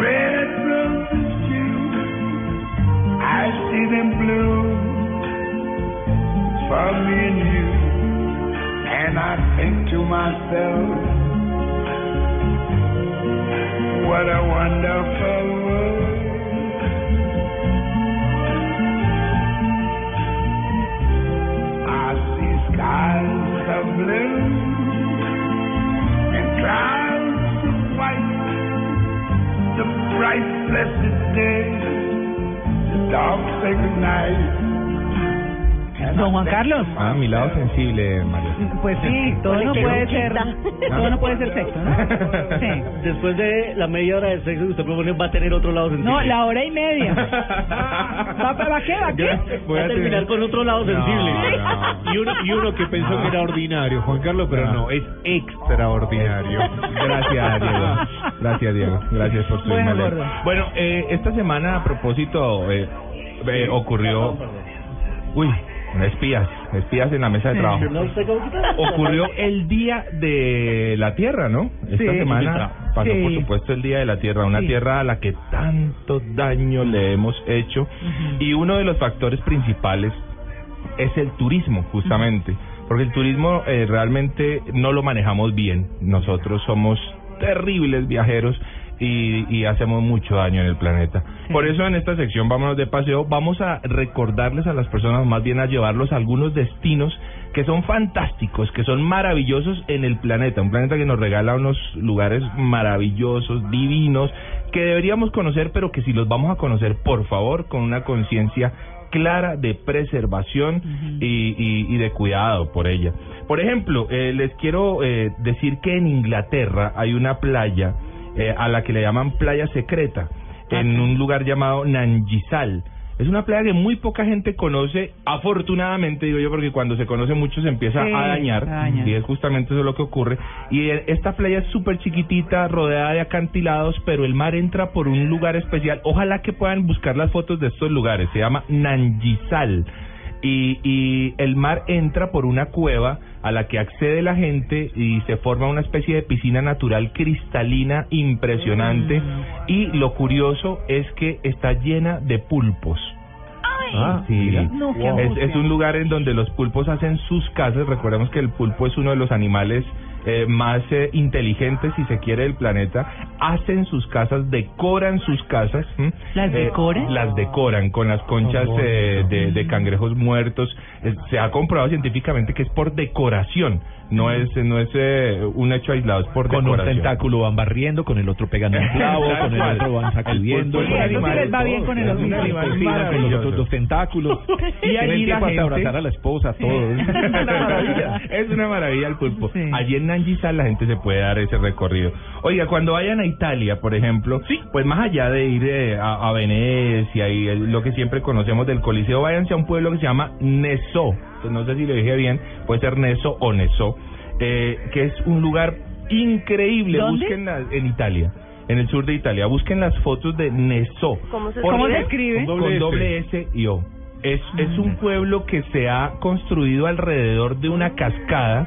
Red roses too. I see them bloom for me and you. And I think to myself, what a wonderful the blessed day, the dark sacred night. Don Juan Carlos. Ah, mi lado sensible, Mario. Pues sí, todo no puede ser, todo no puede ser sexo, ¿no? Sí. Después de la media hora de sexo que usted propone, va a tener otro lado sensible. No, la hora y media. ¿Va, va qué? ¿Va qué? Voy Va a terminar con otro lado sensible. no. Y uno, y uno que pensó que era ordinario, Juan Carlos, pero no, es extraordinario. Gracias, Diego. Gracias, Diego. Gracias por su Bueno. Bueno, eh, esta semana, a propósito, eh, eh, ocurrió... Uy, espías, espías en la mesa de trabajo. Ocurrió el Día de la Tierra, ¿no? Esta Sí. semana pasó, por supuesto, el Día de la Tierra, una Sí. tierra a la que tanto daño le hemos hecho. Y uno de los factores principales es el turismo, justamente. Porque el turismo eh, realmente no lo manejamos bien. Nosotros somos terribles viajeros y, y hacemos mucho daño en el planeta. Por eso en esta sección Vámonos de Paseo vamos a recordarles a las personas, más bien a llevarlos a algunos destinos que son fantásticos, que son maravillosos en el planeta. Un planeta que nos regala unos lugares maravillosos, divinos, que deberíamos conocer, pero que si los vamos a conocer, por favor, con una conciencia clara de preservación y, y- y de cuidado por ella. Por ejemplo, eh, les quiero eh, decir que en Inglaterra hay una playa eh, a la que le llaman playa secreta, en un lugar llamado Nanjisal. Es una playa que muy poca gente conoce, afortunadamente digo yo, porque cuando se conoce mucho se empieza Sí, a dañar, a dañar. y es justamente eso lo que ocurre. Y eh, esta playa es súper chiquitita, rodeada de acantilados, pero el mar entra por un lugar especial. Ojalá que puedan buscar las fotos de estos lugares, se llama Nanjisal. Y, y el mar entra por una cueva a la que accede la gente y se forma una especie de piscina natural cristalina impresionante. Y lo curioso es que está llena de pulpos. Ah, Sí. No, es, angustia. es un lugar en donde los pulpos hacen sus casas. Recordemos que el pulpo es uno de los animales eh, más eh, inteligentes, si se quiere, del planeta. Hacen sus casas, decoran sus casas. ¿m? ¿Las Eh, decoran? las decoran con las conchas eh, de, de cangrejos muertos. Eh, se ha comprobado científicamente que es por decoración. No es, no es eh, un hecho aislado, es por Con un decoración. tentáculo van barriendo, con el otro pegando un clavo, con el otro van sacudiendo. El Sí, eso sí animal les va bien con el otro. con los otros dos tentáculos. Y allí la gente- abrazar a la esposa, todo. Es una maravilla, es una maravilla el pulpo. Sí. Allí en La gente se puede dar ese recorrido. Oiga, cuando vayan a Italia, por ejemplo, pues más allá de ir eh, a, a Venecia y el- lo que siempre conocemos del Coliseo, váyanse a un pueblo que se llama Neso. Pues no sé si lo dije bien, puede ser Neso o Neso, eh, que es un lugar increíble. ¿Dónde? Busquen en Italia. En el sur de Italia, busquen las fotos de Neso. ¿Cómo se ¿Cómo se escribe? escribe? Con doble S y O. Es, es un pueblo que se ha construido alrededor de una cascada.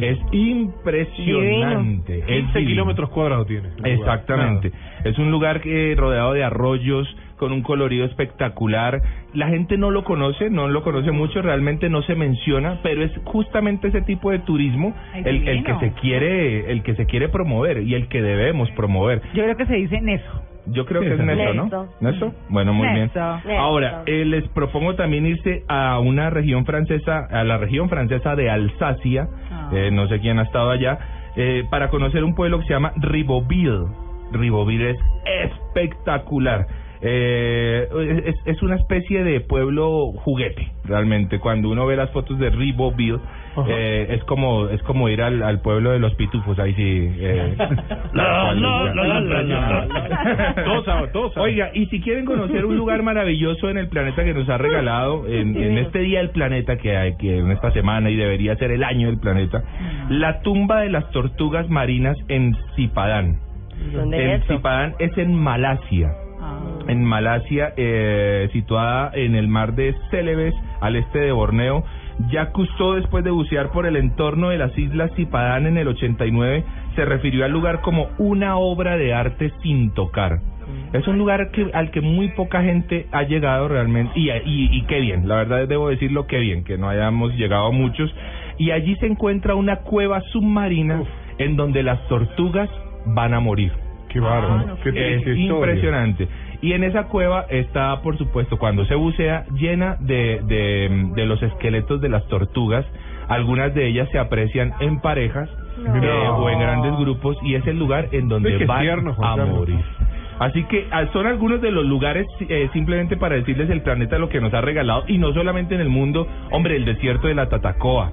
Es impresionante. Es 15 divino. kilómetros cuadrados tiene. Exactamente. Es un lugar que rodeado de arroyos, con un colorido espectacular. La gente no lo conoce, no lo conoce mucho, realmente no se menciona, pero es justamente ese tipo de turismo Ay, el, el que se quiere, el que se quiere promover y el que debemos promover. Yo creo que se dice Neso. Yo creo que es Neso. ¿no? Neso. Bueno, muy bien. Ahora, eh, les propongo también irse a una región francesa, a la región francesa de Alsacia. Ah. Eh, no sé quién ha estado allá. eh, para conocer un pueblo que se llama Riboville. Riboville es espectacular. Eh, es, es una especie de pueblo juguete, realmente. Cuando uno ve las fotos de Riboville, eh, es como es como ir al, al pueblo de los pitufos, ahí sí. Eh, la-. Todos saben, todos saben. Oiga, y si quieren conocer un lugar maravilloso en el planeta que nos ha regalado, en, en este día del planeta que hay, que en esta semana y debería ser el año del planeta, la tumba de las tortugas marinas en Zipadán. ¿Dónde En es? Zipadán es en Malasia. Ah. En Malasia, eh, situada en el mar de Celebes, al este de Borneo. Jacques Cousteau, después de bucear por el entorno de las islas Zipadán en el 89, se refirió al lugar como una obra de arte sin tocar. Es un lugar que, al que muy poca gente ha llegado realmente, y, y, y qué bien, la verdad debo decirlo, qué bien, que no hayamos llegado a muchos. Y allí se encuentra una cueva submarina en donde las tortugas van a morir. Qué bárbaro. Qué Es triste historia. impresionante. Y en esa cueva está, por supuesto, cuando se bucea, llena de, de, de los esqueletos de las tortugas. Algunas de ellas se aprecian en parejas eh, o en grandes grupos y es el lugar en donde van tierno, a Carlos. morir. Así que ah, son algunos de los lugares eh, simplemente para decirles el planeta lo que nos ha regalado y no solamente en el mundo, hombre, el desierto de la Tatacoa,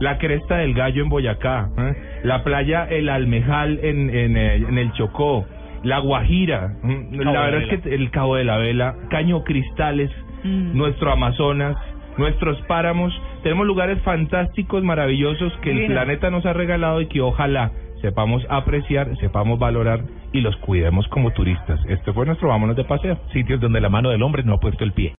la cresta del Gallo en Boyacá, ¿eh? la playa El Almejal en, en, en el Chocó, la Guajira, ¿eh? la verdad es que el Cabo de la Vela, Caño Cristales, nuestro Amazonas, nuestros páramos, tenemos lugares fantásticos, maravillosos que el planeta nos ha regalado y que ojalá sepamos apreciar, sepamos valorar y los cuidemos como turistas. Este fue nuestro Vámonos de Paseo. Sitios donde la mano del hombre no ha puesto el pie.